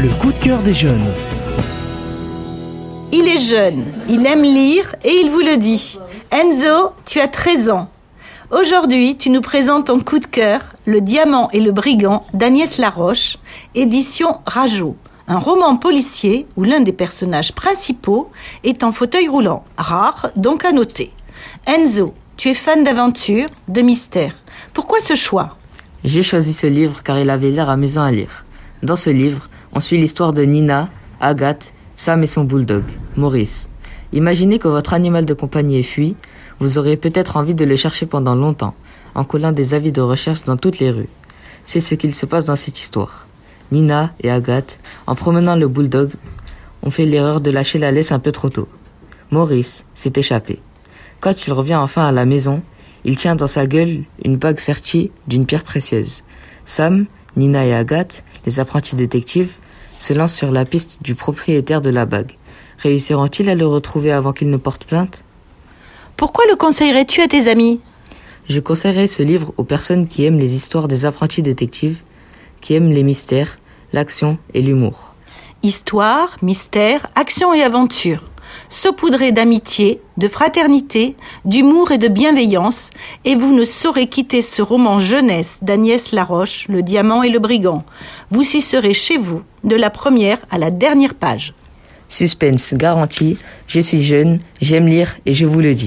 Le coup de cœur des jeunes. Il est jeune, il aime lire et il vous le dit. Enzo, tu as 13 ans. Aujourd'hui, tu nous présentes ton coup de cœur, Le diamant et le brigand d'Agnès Laroche, édition Rajo. Un roman policier où l'un des personnages principaux est en fauteuil roulant. Rare, donc à noter. Enzo, tu es fan d'aventure, de mystère. Pourquoi ce choix? J'ai choisi ce livre car il avait l'air amusant à lire. Dans ce livre, on suit l'histoire de Nina, Agathe, Sam et son bulldog, Maurice. Imaginez que votre animal de compagnie est fui, vous aurez peut-être envie de le chercher pendant longtemps, en collant des avis de recherche dans toutes les rues. C'est ce qu'il se passe dans cette histoire. Nina et Agathe, en promenant le bulldog, ont fait l'erreur de lâcher la laisse un peu trop tôt. Maurice s'est échappé. Quand il revient enfin à la maison, il tient dans sa gueule une bague sertie d'une pierre précieuse. Sam, Nina et Agathe, les apprentis détectives, se lancent sur la piste du propriétaire de la bague. Réussiront-ils à le retrouver avant qu'il ne porte plainte? Pourquoi le conseillerais-tu à tes amis? Je conseillerais ce livre aux personnes qui aiment les histoires des apprentis détectives, qui aiment les mystères, l'action et l'humour. Histoire, mystère, action et aventure. Saupoudré d'amitié, de fraternité, d'humour et de bienveillance, et vous ne saurez quitter ce roman jeunesse d'Agnès Laroche, Le diamant et le brigand. Vous y serez chez vous, de la première à la dernière page. Suspense garanti, je suis jeune, j'aime lire et je vous le dis.